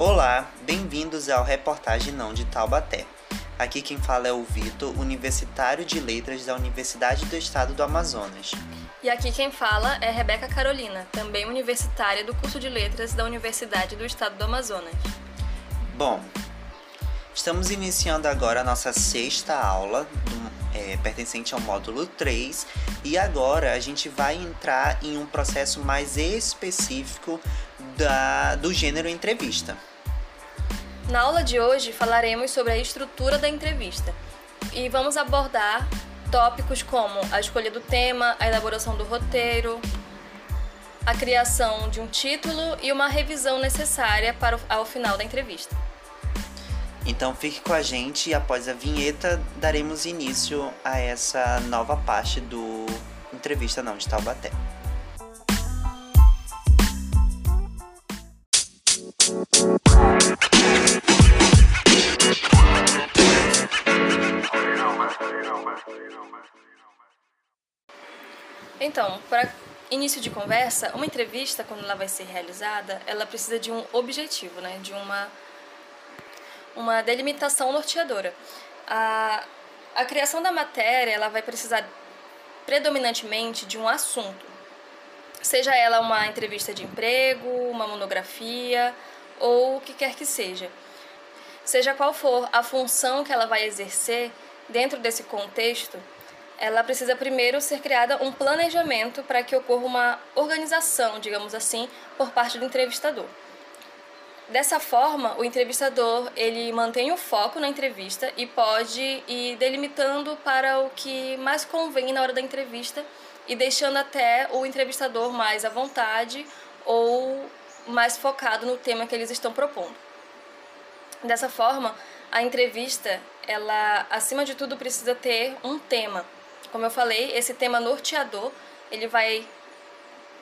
Olá, bem-vindos ao Reportagem Não de Taubaté. Aqui quem fala é o Vitor, universitário de letras da Universidade do Estado do Amazonas. E aqui quem fala é Rebeca Carolina, também universitária do curso de letras da Universidade do Estado do Amazonas. Bom, estamos iniciando agora a nossa sexta aula, do, é, pertencente ao módulo 3, e agora a gente vai entrar em um processo mais específico da, do gênero entrevista. Na aula de hoje falaremos sobre a estrutura da entrevista e vamos abordar tópicos como a escolha do tema, a elaboração do roteiro, a criação de um título e uma revisão necessária para o, ao final da entrevista. Então fique com a gente e após a vinheta daremos início a essa nova parte do Entrevista Não de Taubaté. Então, para início de conversa, uma entrevista, quando ela vai ser realizada, ela precisa de um objetivo, né? de uma, uma delimitação norteadora. A, a criação da matéria ela vai precisar predominantemente de um assunto, seja ela uma entrevista de emprego, uma monografia ou o que quer que seja. Seja qual for a função que ela vai exercer dentro desse contexto, ela precisa primeiro ser criada um planejamento para que ocorra uma organização, digamos assim, por parte do entrevistador. Dessa forma, o entrevistador ele mantém o foco na entrevista e pode ir delimitando para o que mais convém na hora da entrevista e deixando até o entrevistador mais à vontade ou mais focado no tema que eles estão propondo. Dessa forma, a entrevista, ela acima de tudo precisa ter um tema como eu falei, esse tema norteador, ele vai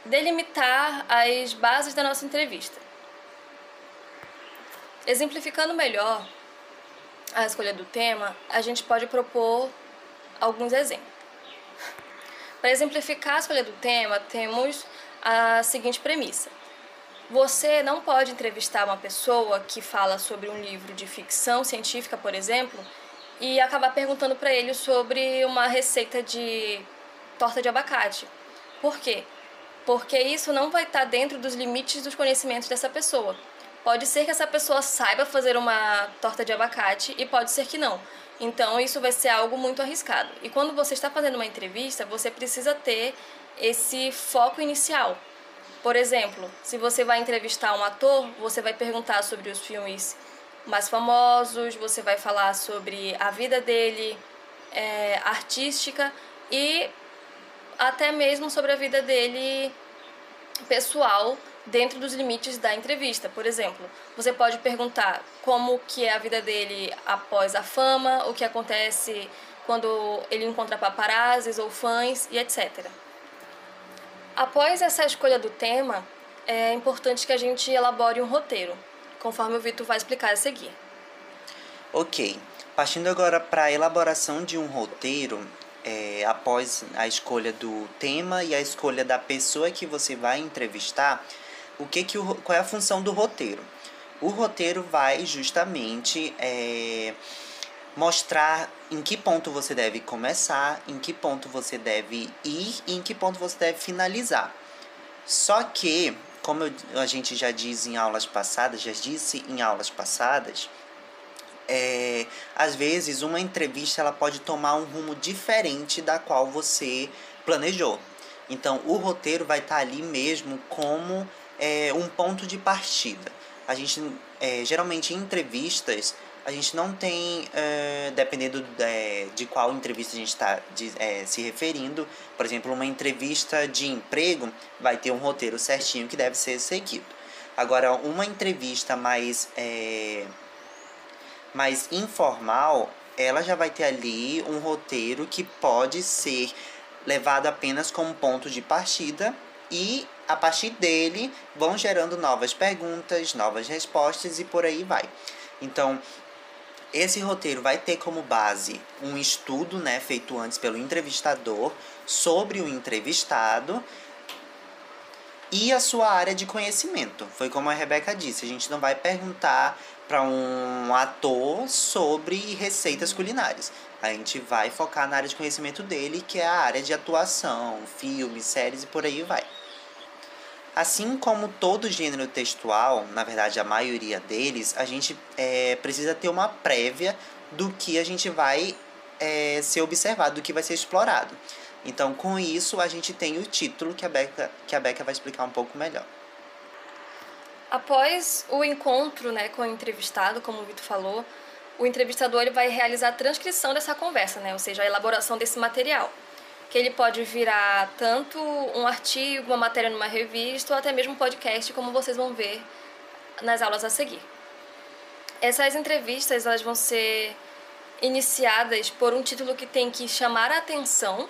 delimitar as bases da nossa entrevista. Exemplificando melhor a escolha do tema, a gente pode propor alguns exemplos. Para exemplificar a escolha do tema, temos a seguinte premissa. Você não pode entrevistar uma pessoa que fala sobre um livro de ficção científica, por exemplo, e acabar perguntando para ele sobre uma receita de torta de abacate. Por quê? Porque isso não vai estar tá dentro dos limites dos conhecimentos dessa pessoa. Pode ser que essa pessoa saiba fazer uma torta de abacate e pode ser que não. Então isso vai ser algo muito arriscado. E quando você está fazendo uma entrevista, você precisa ter esse foco inicial. Por exemplo, se você vai entrevistar um ator, você vai perguntar sobre os filmes mais famosos, você vai falar sobre a vida dele é, artística e até mesmo sobre a vida dele pessoal dentro dos limites da entrevista. Por exemplo, você pode perguntar como que é a vida dele após a fama, o que acontece quando ele encontra paparazzis ou fãs e etc. Após essa escolha do tema, é importante que a gente elabore um roteiro conforme o Vitor vai explicar a seguir. Ok. Partindo agora para a elaboração de um roteiro, é, após a escolha do tema e a escolha da pessoa que você vai entrevistar, o que que o, qual é a função do roteiro? O roteiro vai justamente é, mostrar em que ponto você deve começar, em que ponto você deve ir e em que ponto você deve finalizar. Só que como a gente já diz em aulas passadas, já disse em aulas passadas, é, às vezes uma entrevista ela pode tomar um rumo diferente da qual você planejou. Então o roteiro vai estar tá ali mesmo como é, um ponto de partida. A gente é, geralmente em entrevistas a gente não tem, é, dependendo de, de, qual entrevista a gente está é, se referindo, por exemplo, uma entrevista de emprego vai ter um roteiro certinho que deve ser seguido. Agora, uma entrevista mais, é, mais informal, ela já vai ter ali um roteiro que pode ser levado apenas como ponto de partida e a partir dele vão gerando novas perguntas, novas respostas e por aí vai. Então, esse roteiro vai ter como base um estudo, né, feito antes pelo entrevistador sobre o entrevistado. e a sua área de conhecimento. Foi como a Rebeca disse, a gente não vai perguntar para um ator sobre receitas culinárias. A gente vai focar na área de conhecimento dele, que é a área de atuação, filmes, séries e por aí vai. Assim como todo gênero textual, na verdade a maioria deles, a gente é, precisa ter uma prévia do que a gente vai é, ser observado, do que vai ser explorado. Então, com isso, a gente tem o título que a Becca, que a Becca vai explicar um pouco melhor. Após o encontro né, com o entrevistado, como o Vitor falou, o entrevistador ele vai realizar a transcrição dessa conversa, né, ou seja, a elaboração desse material. Que ele pode virar tanto um artigo, uma matéria numa revista, ou até mesmo um podcast, como vocês vão ver nas aulas a seguir. Essas entrevistas elas vão ser iniciadas por um título que tem que chamar a atenção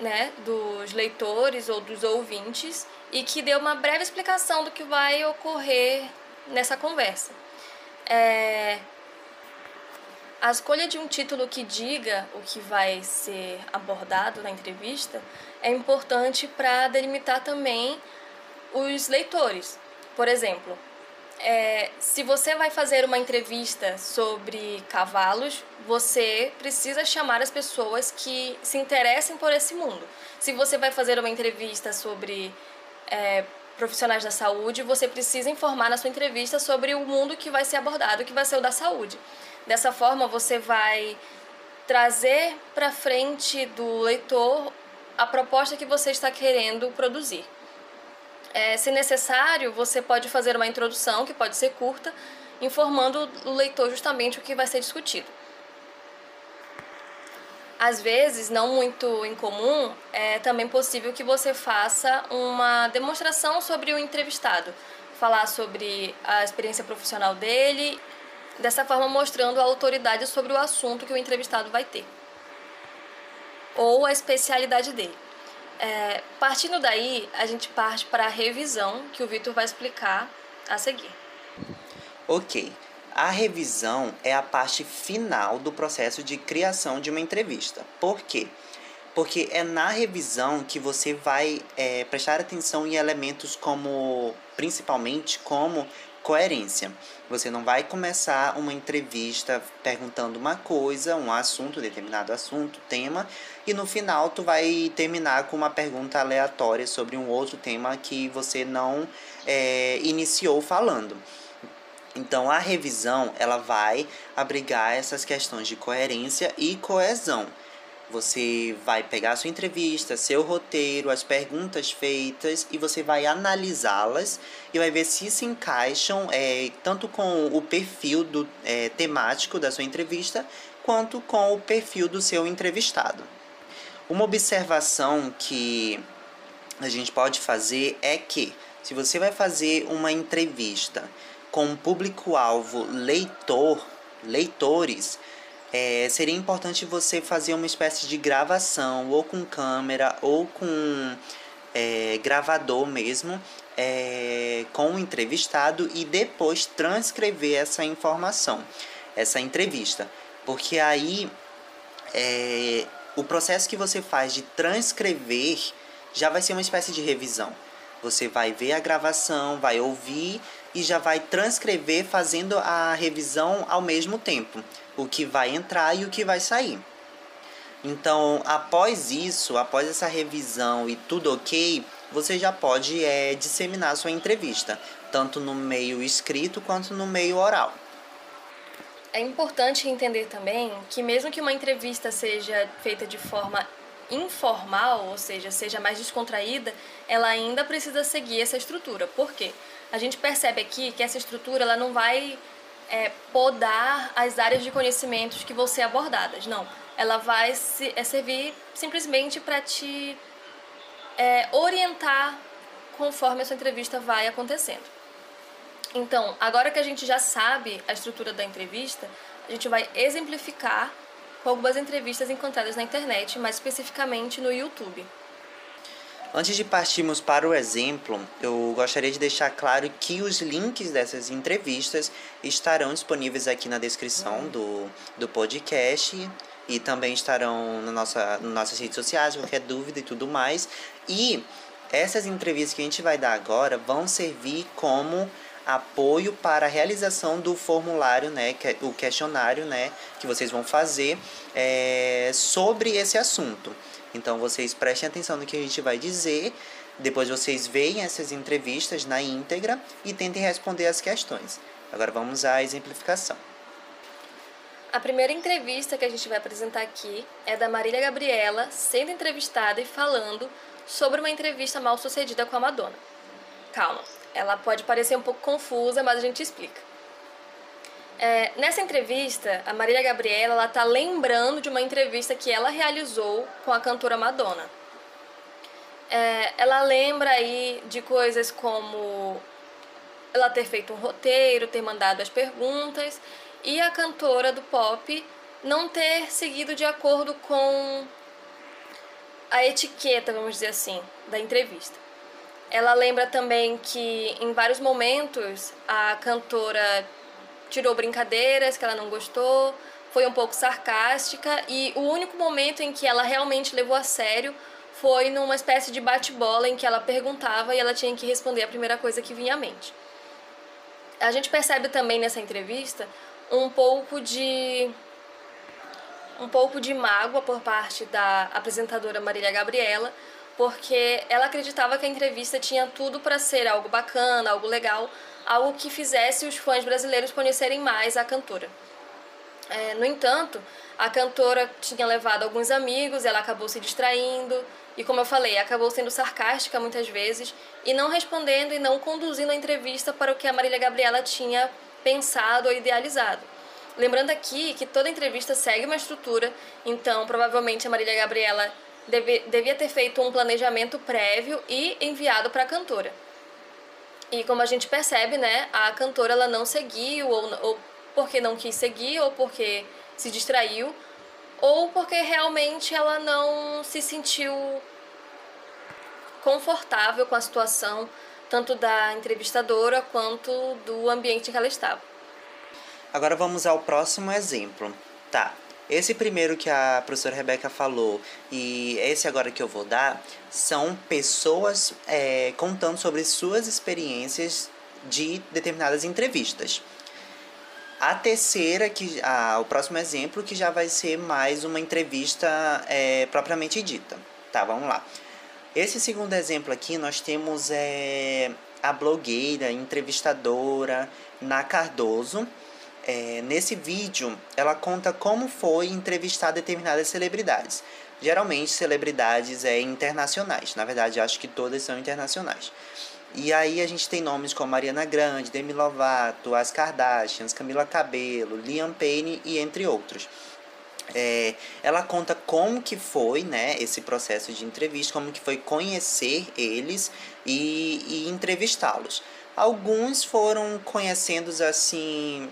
né, dos leitores ou dos ouvintes e que dê uma breve explicação do que vai ocorrer nessa conversa. É... A escolha de um título que diga o que vai ser abordado na entrevista é importante para delimitar também os leitores. Por exemplo, é, se você vai fazer uma entrevista sobre cavalos, você precisa chamar as pessoas que se interessem por esse mundo. Se você vai fazer uma entrevista sobre é, profissionais da saúde, você precisa informar na sua entrevista sobre o mundo que vai ser abordado, que vai ser o da saúde. Dessa forma, você vai trazer para frente do leitor a proposta que você está querendo produzir. É, se necessário, você pode fazer uma introdução, que pode ser curta, informando o leitor justamente o que vai ser discutido. Às vezes, não muito incomum, é também possível que você faça uma demonstração sobre o entrevistado, falar sobre a experiência profissional dele, dessa forma mostrando a autoridade sobre o assunto que o entrevistado vai ter, ou a especialidade dele. É, partindo daí, a gente parte para a revisão, que o Vitor vai explicar a seguir. Ok. A revisão é a parte final do processo de criação de uma entrevista. Por quê? Porque é na revisão que você vai é, prestar atenção em elementos como, principalmente, como coerência. Você não vai começar uma entrevista perguntando uma coisa, um assunto, determinado assunto, tema, e no final tu vai terminar com uma pergunta aleatória sobre um outro tema que você não é, iniciou falando. Então a revisão ela vai abrigar essas questões de coerência e coesão. Você vai pegar sua entrevista, seu roteiro, as perguntas feitas e você vai analisá-las e vai ver se se encaixam é, tanto com o perfil do, é, temático da sua entrevista quanto com o perfil do seu entrevistado. Uma observação que a gente pode fazer é que se você vai fazer uma entrevista com público-alvo leitor, leitores, é, seria importante você fazer uma espécie de gravação, ou com câmera, ou com é, gravador mesmo, é, com o entrevistado e depois transcrever essa informação, essa entrevista. Porque aí é, o processo que você faz de transcrever já vai ser uma espécie de revisão. Você vai ver a gravação, vai ouvir e já vai transcrever fazendo a revisão ao mesmo tempo o que vai entrar e o que vai sair. Então, após isso, após essa revisão e tudo ok, você já pode é, disseminar sua entrevista, tanto no meio escrito quanto no meio oral. É importante entender também que, mesmo que uma entrevista seja feita de forma informal, ou seja, seja mais descontraída, ela ainda precisa seguir essa estrutura. Por quê? A gente percebe aqui que essa estrutura ela não vai é, podar as áreas de conhecimentos que vão ser abordadas. Não, ela vai se, é servir simplesmente para te é, orientar conforme a sua entrevista vai acontecendo. Então, agora que a gente já sabe a estrutura da entrevista, a gente vai exemplificar com algumas entrevistas encontradas na internet, mais especificamente no YouTube. Antes de partirmos para o exemplo, eu gostaria de deixar claro que os links dessas entrevistas estarão disponíveis aqui na descrição do, do podcast e também estarão na nossa, nas nossas redes sociais, qualquer dúvida e tudo mais. E Essas entrevistas que a gente vai dar agora vão servir como apoio para a realização do formulário, né, que, o questionário, né, que vocês vão fazer é, sobre esse assunto. Então vocês prestem atenção no que a gente vai dizer, depois vocês veem essas entrevistas na íntegra e tentem responder as questões. Agora vamos à exemplificação. A primeira entrevista que a gente vai apresentar aqui é da Marília Gabriela sendo entrevistada e falando sobre uma entrevista mal sucedida com a Madonna. Calma, ela pode parecer um pouco confusa, mas a gente explica. É, nessa entrevista, a Marília Gabriela está lembrando de uma entrevista que ela realizou com a cantora Madonna. É, ela lembra aí de coisas como ela ter feito um roteiro, ter mandado as perguntas e a cantora do pop não ter seguido de acordo com a etiqueta, vamos dizer assim, da entrevista. Ela lembra também que em vários momentos a cantora tirou brincadeiras que ela não gostou, foi um pouco sarcástica e o único momento em que ela realmente levou a sério foi numa espécie de bate-bola em que ela perguntava e ela tinha que responder a primeira coisa que vinha à mente. A gente percebe também nessa entrevista um pouco de um pouco de mágoa por parte da apresentadora Marília Gabriela, porque ela acreditava que a entrevista tinha tudo para ser algo bacana, algo legal, algo que fizesse os fãs brasileiros conhecerem mais a cantora. É, no entanto, a cantora tinha levado alguns amigos, ela acabou se distraindo e, como eu falei, acabou sendo sarcástica muitas vezes e não respondendo e não conduzindo a entrevista para o que a Marília Gabriela tinha pensado ou idealizado. Lembrando aqui que toda entrevista segue uma estrutura, então provavelmente a Marília Gabriela deve, devia ter feito um planejamento prévio e enviado para a cantora. E como a gente percebe, né, a cantora ela não seguiu, ou, ou porque não quis seguir, ou porque se distraiu, ou porque realmente ela não se sentiu confortável com a situação, tanto da entrevistadora quanto do ambiente em que ela estava. Agora vamos ao próximo exemplo. Tá, esse primeiro que a professora Rebeca falou e esse agora que eu vou dar são pessoas é, contando sobre suas experiências de determinadas entrevistas. A terceira, que o próximo exemplo, que já vai ser mais uma entrevista é, propriamente dita. Tá, vamos lá. Esse segundo exemplo aqui, nós temos é, a blogueira, entrevistadora Na Cardoso, é, nesse vídeo, ela conta como foi entrevistar determinadas celebridades. Geralmente, celebridades é, internacionais. Na verdade, acho que todas são internacionais. E aí a gente tem nomes como Mariana Grande, Demi Lovato, As Kardashians, Camila Cabello, Liam Payne e entre outros. É, ela conta como que foi né, esse processo de entrevista, como que foi conhecer eles e, e entrevistá-los. Alguns foram conhecendo assim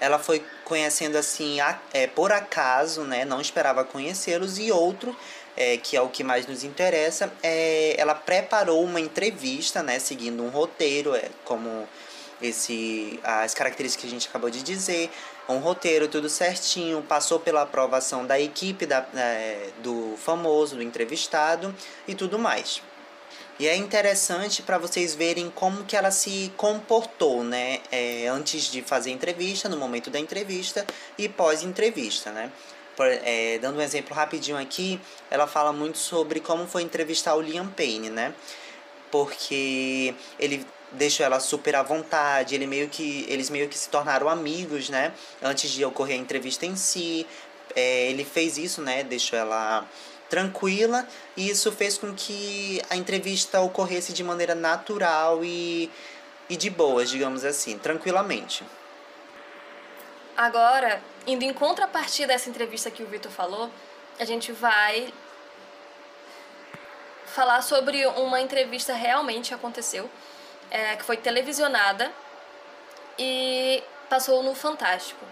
ela foi conhecendo assim é, por acaso, né? Não esperava conhecê-los e outro é, que é o que mais nos interessa, é, ela preparou uma entrevista, né? Seguindo um roteiro, é, como esse as características que a gente acabou de dizer, um roteiro tudo certinho, passou pela aprovação da equipe da, é, do famoso, do entrevistado e tudo mais. E é interessante para vocês verem como que ela se comportou, né? É, antes de fazer entrevista, no momento da entrevista e pós-entrevista, né? Por, é, dando um exemplo rapidinho aqui, ela fala muito sobre como foi entrevistar o Liam Payne, né? Porque ele deixou ela super à vontade, ele meio que, eles meio que se tornaram amigos, né? Antes de ocorrer a entrevista em si. É, ele fez isso, né? Deixou ela tranquila e isso fez com que a entrevista ocorresse de maneira natural e, e de boas, digamos assim, tranquilamente. Agora, indo em contrapartida dessa entrevista que o Vitor falou, a gente vai falar sobre uma entrevista realmente aconteceu, é, que foi televisionada e passou no Fantástico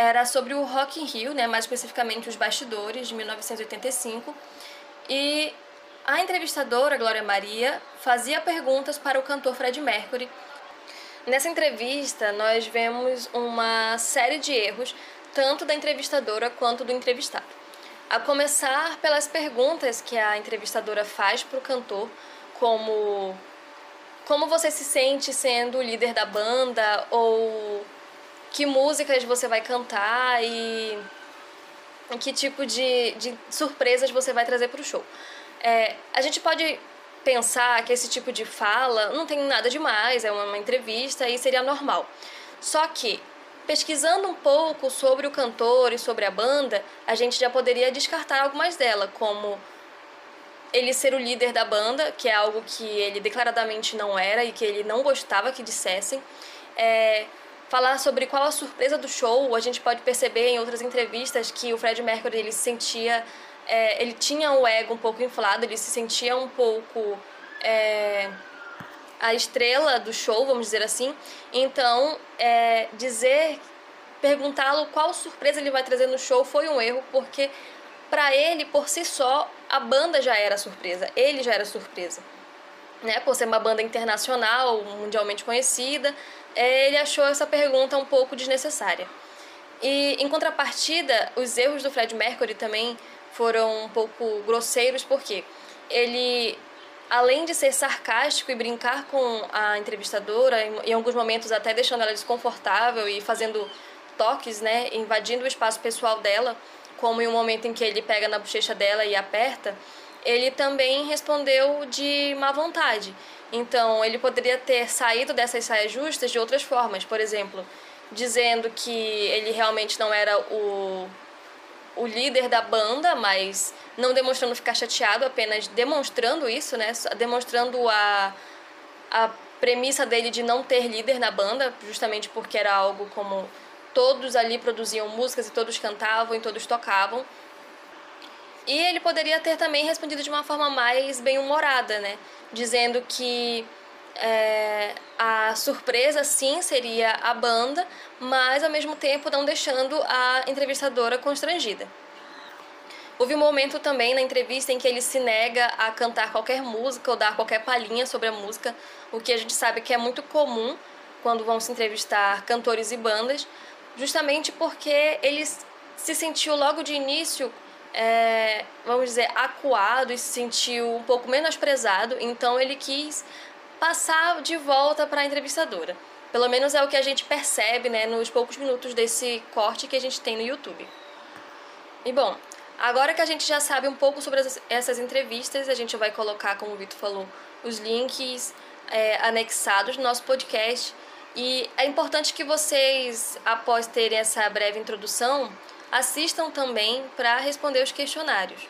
era sobre o Rock in Rio, né, mais especificamente os bastidores de 1985. E a entrevistadora Glória Maria fazia perguntas para o cantor Fred Mercury. Nessa entrevista, nós vemos uma série de erros, tanto da entrevistadora quanto do entrevistado. A começar pelas perguntas que a entrevistadora faz para o cantor, como como você se sente sendo o líder da banda ou que músicas você vai cantar e que tipo de, de surpresas você vai trazer para o show. É, a gente pode pensar que esse tipo de fala não tem nada demais, é uma, entrevista e seria normal. Só que pesquisando um pouco sobre o cantor e sobre a banda, a gente já poderia descartar algumas delas, como ele ser o líder da banda, que é algo que ele declaradamente não era e que ele não gostava que dissessem. É, falar sobre qual a surpresa do show, a gente pode perceber em outras entrevistas que o Fred Mercury ele se sentia, é, ele tinha o ego um pouco inflado, ele se sentia um pouco é, a estrela do show, vamos dizer assim. Então, é, dizer, perguntá-lo qual surpresa ele vai trazer no show foi um erro, porque para ele, por si só, a banda já era surpresa, ele já era surpresa. Né, por ser uma banda internacional, mundialmente conhecida, é, ele achou essa pergunta um pouco desnecessária. E em contrapartida, os erros do Fred Mercury também foram um pouco grosseiros, porque ele, além de ser sarcástico e brincar com a entrevistadora, em, alguns momentos até deixando ela desconfortável e fazendo toques, né, invadindo o espaço pessoal dela, como em um momento em que ele pega na bochecha dela e aperta, ele também respondeu de má vontade. Então, ele poderia ter saído dessas saias justas de outras formas, por exemplo, dizendo que ele realmente não era o, o líder da banda, mas não demonstrando ficar chateado, apenas demonstrando isso, né? Demonstrando a, a premissa dele de não ter líder na banda, justamente porque era algo como todos ali produziam músicas e todos cantavam e todos tocavam. E ele poderia ter também respondido de uma forma mais bem-humorada, né? Dizendo que é, a surpresa sim seria a banda, mas ao mesmo tempo não deixando a entrevistadora constrangida. Houve um momento também na entrevista em que ele se nega a cantar qualquer música ou dar qualquer palhinha sobre a música, o que a gente sabe que é muito comum quando vão se entrevistar cantores e bandas, justamente porque ele se sentiu logo de início é, vamos dizer, acuado e se sentiu um pouco menosprezado, então ele quis passar de volta para a entrevistadora. Pelo menos é o que a gente percebe né, nos poucos minutos desse corte que a gente tem no YouTube. E bom, agora que a gente já sabe um pouco sobre essas entrevistas, a gente vai colocar, como o Vitor falou, os links é, anexados no nosso podcast. E é importante que vocês, após terem essa breve introdução, assistam também para responder os questionários.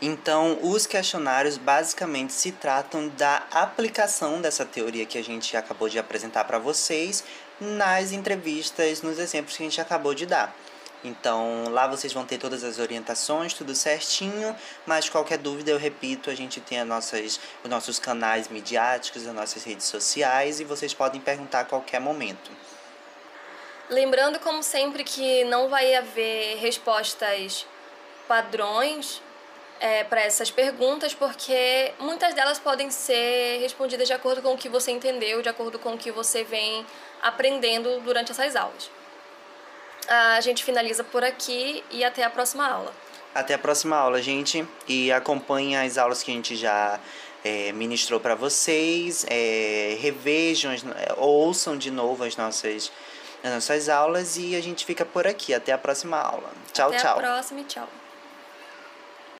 Então, os questionários basicamente se tratam da aplicação dessa teoria que a gente acabou de apresentar para vocês nas entrevistas, nos exemplos que a gente acabou de dar. Então, lá vocês vão ter todas as orientações, tudo certinho, mas qualquer dúvida, eu repito, a gente tem as nossas, os nossos canais midiáticos, as nossas redes sociais e vocês podem perguntar a qualquer momento. Lembrando, como sempre, que não vai haver respostas padrões é, para essas perguntas, porque muitas delas podem ser respondidas de acordo com o que você entendeu, de acordo com o que você vem aprendendo durante essas aulas. A gente finaliza por aqui e até a próxima aula. Até a próxima aula, gente. E acompanhe as aulas que a gente já é, ministrou para vocês. É, revejam, ouçam de novo as nossas nossas aulas e a gente fica por aqui. Até a próxima aula. Tchau, Até tchau. Até a próxima e tchau.